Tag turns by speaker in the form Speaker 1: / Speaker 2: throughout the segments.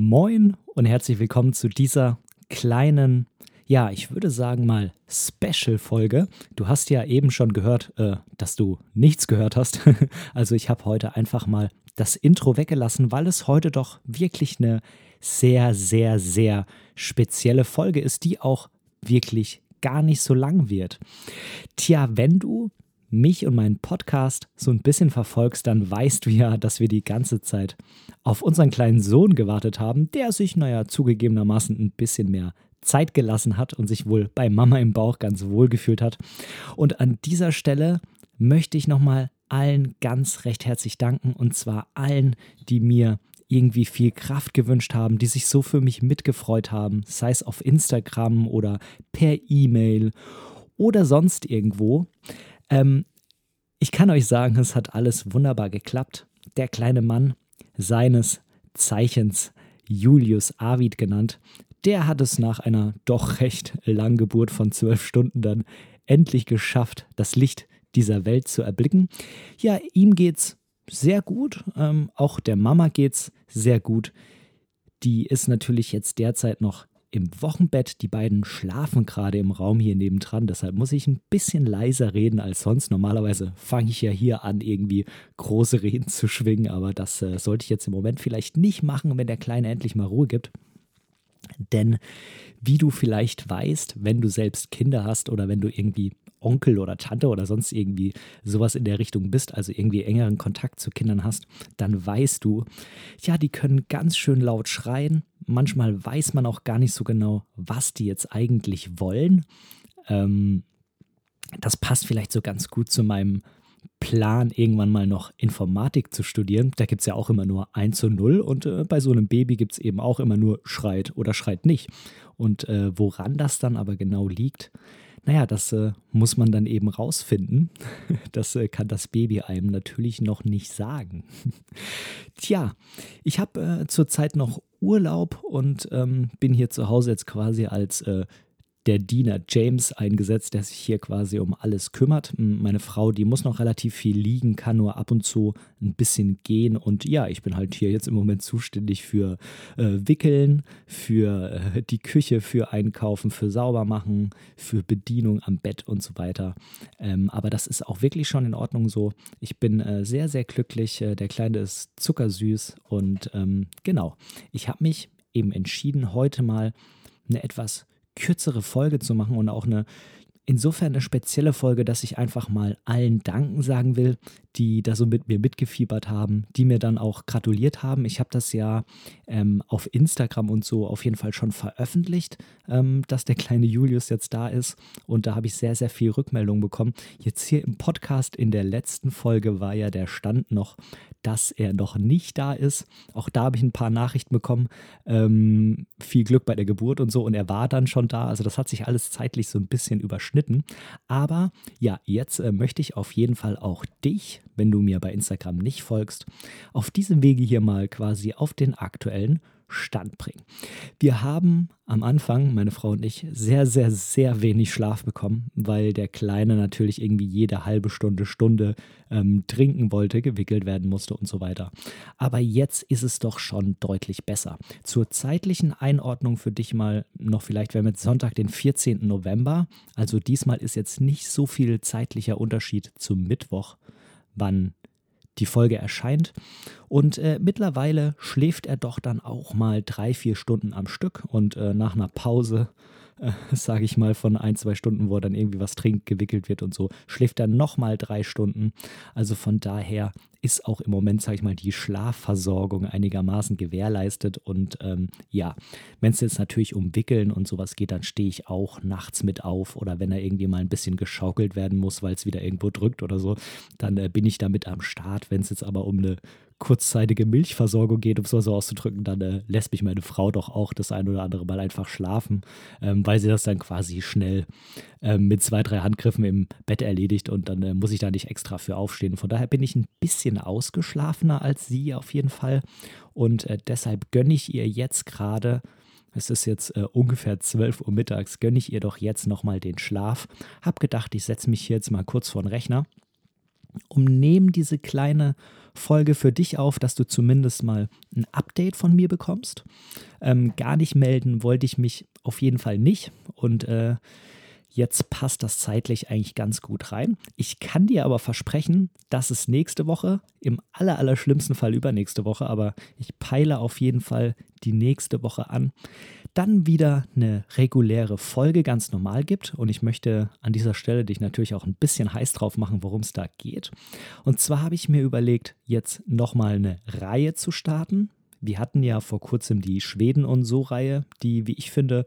Speaker 1: Moin und herzlich willkommen zu dieser kleinen, ja, ich würde sagen mal Special-Folge. Du hast ja eben schon gehört, äh, dass du nichts gehört hast. also ich habe heute einfach mal das Intro weggelassen, weil es heute doch wirklich eine sehr, sehr, sehr spezielle Folge ist, die auch wirklich gar nicht so lang wird. Tja, wenn du mich und meinen Podcast so ein bisschen verfolgst, dann weißt du ja, dass wir die ganze Zeit auf unseren kleinen Sohn gewartet haben, der sich, naja, zugegebenermaßen ein bisschen mehr Zeit gelassen hat und sich wohl bei Mama im Bauch ganz wohl gefühlt hat. Und an dieser Stelle möchte ich nochmal allen ganz recht herzlich danken und zwar allen, die mir irgendwie viel Kraft gewünscht haben, die sich so für mich mitgefreut haben, sei es auf Instagram oder per E-Mail oder sonst irgendwo. Ähm, ich kann euch sagen, es hat alles wunderbar geklappt. Der kleine Mann, seines Zeichens Julius Arvid genannt, der hat es nach einer doch recht langen Geburt von zwölf Stunden dann endlich geschafft, das Licht dieser Welt zu erblicken. Ja, ihm geht's sehr gut. Ähm, auch der Mama geht's sehr gut. Die ist natürlich jetzt derzeit noch im Wochenbett. Die beiden schlafen gerade im Raum hier nebendran. Deshalb muss ich ein bisschen leiser reden als sonst. Normalerweise fange ich ja hier an, irgendwie große Reden zu schwingen. Aber das äh, sollte ich jetzt im Moment vielleicht nicht machen, wenn der Kleine endlich mal Ruhe gibt. Denn wie du vielleicht weißt, wenn du selbst Kinder hast oder wenn du irgendwie Onkel oder Tante oder sonst irgendwie sowas in der Richtung bist, also irgendwie engeren Kontakt zu Kindern hast, dann weißt du, ja, die können ganz schön laut schreien. Manchmal weiß man auch gar nicht so genau, was die jetzt eigentlich wollen. Ähm, das passt vielleicht so ganz gut zu meinem Plan, irgendwann mal noch Informatik zu studieren. Da gibt es ja auch immer nur 1 zu 0 und äh, bei so einem Baby gibt es eben auch immer nur schreit oder schreit nicht. Und äh, woran das dann aber genau liegt, naja, das äh, muss man dann eben rausfinden. Das äh, kann das Baby einem natürlich noch nicht sagen. Tja, ich habe äh, zurzeit noch Urlaub und ähm, bin hier zu Hause jetzt quasi als äh, der Diener James eingesetzt, der sich hier quasi um alles kümmert. Meine Frau, die muss noch relativ viel liegen, kann nur ab und zu ein bisschen gehen. Und ja, ich bin halt hier jetzt im Moment zuständig für äh, Wickeln, für äh, die Küche, für Einkaufen, für Saubermachen, für Bedienung am Bett und so weiter. Ähm, aber das ist auch wirklich schon in Ordnung so. Ich bin äh, sehr, sehr glücklich. Äh, der Kleine ist zuckersüß und ähm, genau, ich habe mich eben entschieden, heute mal eine etwas kürzere Folge zu machen und auch eine insofern eine spezielle Folge, dass ich einfach mal allen Danken sagen will, die da so mit mir mitgefiebert haben, die mir dann auch gratuliert haben. Ich habe das ja ähm, auf Instagram und so auf jeden Fall schon veröffentlicht, ähm, dass der kleine Julius jetzt da ist. Und da habe ich sehr, sehr viel Rückmeldung bekommen. Jetzt hier im Podcast in der letzten Folge war ja der Stand noch, dass er noch nicht da ist. Auch da habe ich ein paar Nachrichten bekommen. Ähm, viel Glück bei der Geburt und so. Und er war dann schon da. Also das hat sich alles zeitlich so ein bisschen überschnitten. Aber ja, jetzt äh, möchte ich auf jeden Fall auch dich wenn du mir bei Instagram nicht folgst, auf diesem Wege hier mal quasi auf den aktuellen Stand bringen. Wir haben am Anfang, meine Frau und ich, sehr, sehr, sehr wenig Schlaf bekommen, weil der Kleine natürlich irgendwie jede halbe Stunde, Stunde ähm, trinken wollte, gewickelt werden musste und so weiter. Aber jetzt ist es doch schon deutlich besser. Zur zeitlichen Einordnung für dich mal noch vielleicht, wir haben jetzt Sonntag, den 14. November. Also diesmal ist jetzt nicht so viel zeitlicher Unterschied zum Mittwoch wann die Folge erscheint. Und äh, mittlerweile schläft er doch dann auch mal drei, vier Stunden am Stück und äh, nach einer Pause sage ich mal, von ein, zwei Stunden, wo er dann irgendwie was trinkt, gewickelt wird und so, schläft er nochmal drei Stunden. Also von daher ist auch im Moment, sage ich mal, die Schlafversorgung einigermaßen gewährleistet. Und ähm, ja, wenn es jetzt natürlich um Wickeln und sowas geht, dann stehe ich auch nachts mit auf. Oder wenn er irgendwie mal ein bisschen geschaukelt werden muss, weil es wieder irgendwo drückt oder so, dann äh, bin ich damit am Start. Wenn es jetzt aber um eine kurzzeitige Milchversorgung geht, um es mal so auszudrücken, dann äh, lässt mich meine Frau doch auch das ein oder andere Mal einfach schlafen, ähm, weil sie das dann quasi schnell ähm, mit zwei, drei Handgriffen im Bett erledigt und dann äh, muss ich da nicht extra für aufstehen. Von daher bin ich ein bisschen ausgeschlafener als sie auf jeden Fall und äh, deshalb gönne ich ihr jetzt gerade es ist jetzt äh, ungefähr 12 Uhr mittags, gönne ich ihr doch jetzt nochmal den Schlaf. Hab gedacht, ich setze mich hier jetzt mal kurz vor den Rechner, um neben diese kleine Folge für dich auf, dass du zumindest mal ein Update von mir bekommst. Ähm, gar nicht melden wollte ich mich auf jeden Fall nicht. Und äh, Jetzt passt das zeitlich eigentlich ganz gut rein. Ich kann dir aber versprechen, dass es nächste Woche, im aller, aller schlimmsten Fall übernächste Woche, aber ich peile auf jeden Fall die nächste Woche an, dann wieder eine reguläre Folge ganz normal gibt. Und ich möchte an dieser Stelle dich natürlich auch ein bisschen heiß drauf machen, worum es da geht. Und zwar habe ich mir überlegt, jetzt nochmal eine Reihe zu starten. Wir hatten ja vor kurzem die Schweden und so Reihe, die, wie ich finde,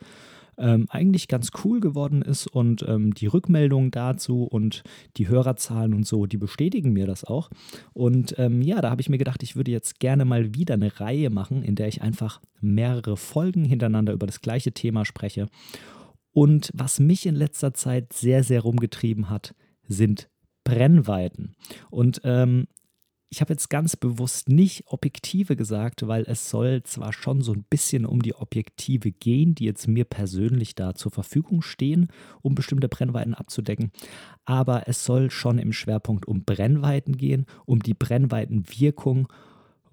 Speaker 1: ähm, eigentlich ganz cool geworden ist und ähm, die Rückmeldungen dazu und die Hörerzahlen und so, die bestätigen mir das auch. Und ähm, ja, da habe ich mir gedacht, ich würde jetzt gerne mal wieder eine Reihe machen, in der ich einfach mehrere Folgen hintereinander über das gleiche Thema spreche. Und was mich in letzter Zeit sehr, sehr rumgetrieben hat, sind Brennweiten. Und ähm, ich habe jetzt ganz bewusst nicht Objektive gesagt, weil es soll zwar schon so ein bisschen um die Objektive gehen, die jetzt mir persönlich da zur Verfügung stehen, um bestimmte Brennweiten abzudecken, aber es soll schon im Schwerpunkt um Brennweiten gehen, um die Brennweitenwirkung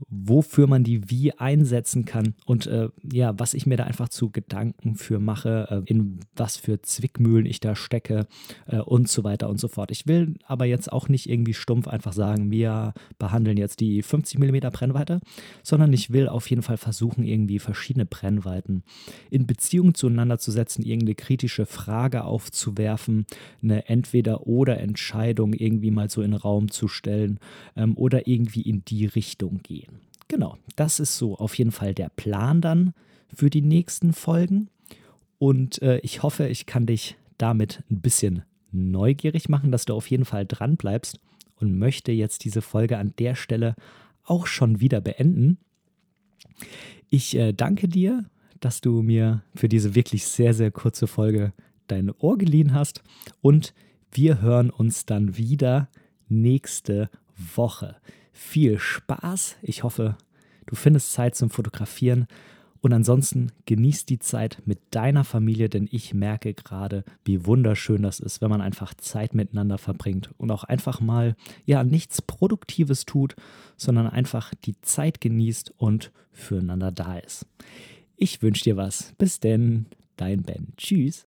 Speaker 1: wofür man die wie einsetzen kann und äh, ja, was ich mir da einfach zu Gedanken für mache, äh, in was für Zwickmühlen ich da stecke äh, und so weiter und so fort. Ich will aber jetzt auch nicht irgendwie stumpf einfach sagen, wir behandeln jetzt die 50 mm Brennweite, sondern ich will auf jeden Fall versuchen, irgendwie verschiedene Brennweiten in Beziehung zueinander zu setzen, irgendeine kritische Frage aufzuwerfen, eine Entweder-oder-Entscheidung irgendwie mal so in den Raum zu stellen ähm, oder irgendwie in die Richtung gehen. Genau, das ist so auf jeden Fall der Plan dann für die nächsten Folgen. Und äh, ich hoffe, ich kann dich damit ein bisschen neugierig machen, dass du auf jeden Fall dran bleibst und möchte jetzt diese Folge an der Stelle auch schon wieder beenden. Ich äh, danke dir, dass du mir für diese wirklich sehr, sehr kurze Folge dein Ohr geliehen hast und wir hören uns dann wieder nächste Woche viel Spaß. Ich hoffe, du findest Zeit zum Fotografieren. Und ansonsten genießt die Zeit mit deiner Familie, denn ich merke gerade, wie wunderschön das ist, wenn man einfach Zeit miteinander verbringt und auch einfach mal, ja, nichts Produktives tut, sondern einfach die Zeit genießt und füreinander da ist. Ich wünsche dir was. Bis denn, dein Ben. Tschüss.